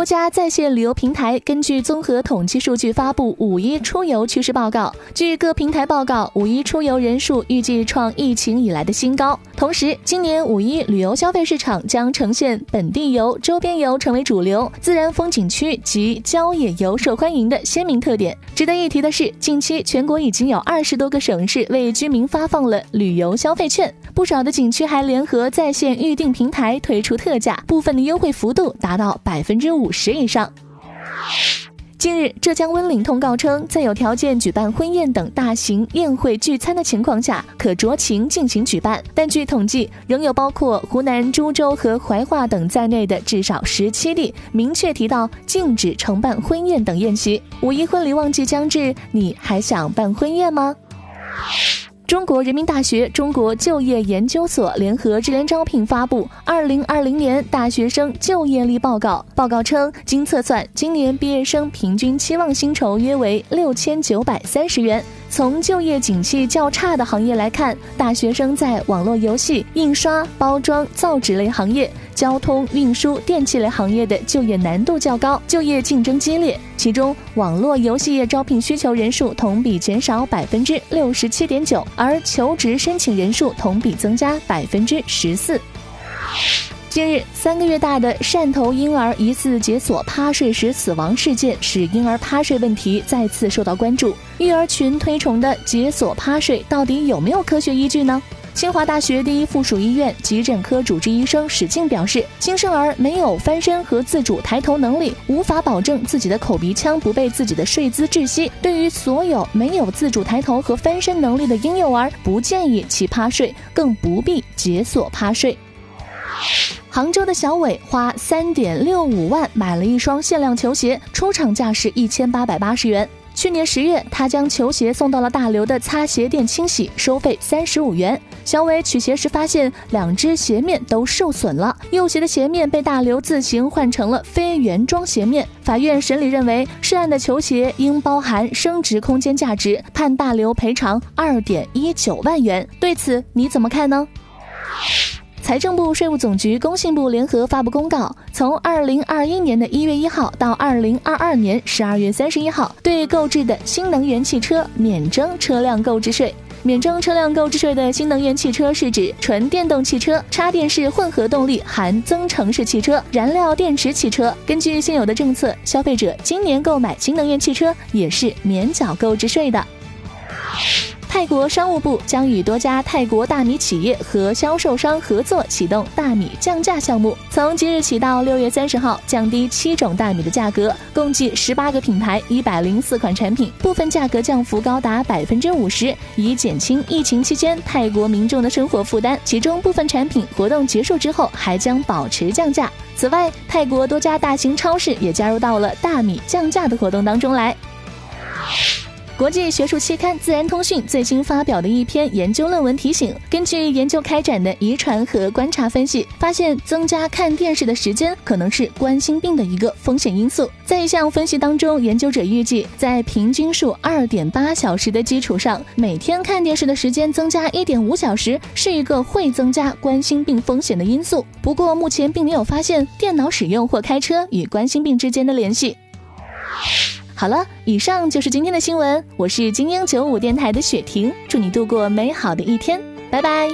多家在线旅游平台根据综合统计数据发布五一出游趋势报告。据各平台报告，五一出游人数预计创疫情以来的新高。同时，今年五一旅游消费市场将呈现本地游、周边游成为主流，自然风景区及郊野游受欢迎的鲜明特点。值得一提的是，近期全国已经有二十多个省市为居民发放了旅游消费券，不少的景区还联合在线预订平台推出特价，部分的优惠幅度达到百分之五。十以上。近日，浙江温岭通告称，在有条件举办婚宴等大型宴会聚餐的情况下，可酌情进行举办。但据统计，仍有包括湖南株洲和怀化等在内的至少十七例明确提到禁止承办婚宴等宴席。五一婚礼旺季将至，你还想办婚宴吗？中国人民大学中国就业研究所联合智联招聘发布《二零二零年大学生就业力报告》。报告称，经测算，今年毕业生平均期望薪酬约为六千九百三十元。从就业景气较差的行业来看，大学生在网络游戏、印刷、包装、造纸类行业、交通运输、电器类行业的就业难度较高，就业竞争激烈。其中，网络游戏业招聘需求人数同比减少百分之六十七点九，而求职申请人数同比增加百分之十四。近日，三个月大的汕头婴儿疑似解锁趴睡时死亡事件，使婴儿趴睡问题再次受到关注。育儿群推崇的解锁趴睡到底有没有科学依据呢？清华大学第一附属医院急诊科主治医生史静表示，新生儿没有翻身和自主抬头能力，无法保证自己的口鼻腔不被自己的睡姿窒息。对于所有没有自主抬头和翻身能力的婴幼儿，不建议其趴睡，更不必解锁趴睡。杭州的小伟花三点六五万买了一双限量球鞋，出厂价是一千八百八十元。去年十月，他将球鞋送到了大刘的擦鞋店清洗，收费三十五元。小伟取鞋时发现两只鞋面都受损了，右鞋的鞋面被大刘自行换成了非原装鞋面。法院审理认为，涉案的球鞋应包含升值空间价值，判大刘赔偿二点一九万元。对此你怎么看呢？财政部、税务总局、工信部联合发布公告，从二零二一年的一月一号到二零二二年十二月三十一号，对购置的新能源汽车免征车辆购置税。免征车辆购置税的新能源汽车是指纯电动汽车、插电式混合动力含增程式汽车、燃料电池汽车。根据现有的政策，消费者今年购买新能源汽车也是免缴购置税的。泰国商务部将与多家泰国大米企业和销售商合作，启动大米降价项目。从即日起到六月三十号，降低七种大米的价格，共计十八个品牌、一百零四款产品，部分价格降幅高达百分之五十，以减轻疫情期间泰国民众的生活负担。其中部分产品活动结束之后还将保持降价。此外，泰国多家大型超市也加入到了大米降价的活动当中来。国际学术期刊《自然通讯》最新发表的一篇研究论文提醒，根据研究开展的遗传和观察分析，发现增加看电视的时间可能是冠心病的一个风险因素。在一项分析当中，研究者预计，在平均数二点八小时的基础上，每天看电视的时间增加一点五小时，是一个会增加冠心病风险的因素。不过，目前并没有发现电脑使用或开车与冠心病之间的联系。好了，以上就是今天的新闻。我是精英九五电台的雪婷，祝你度过美好的一天，拜拜。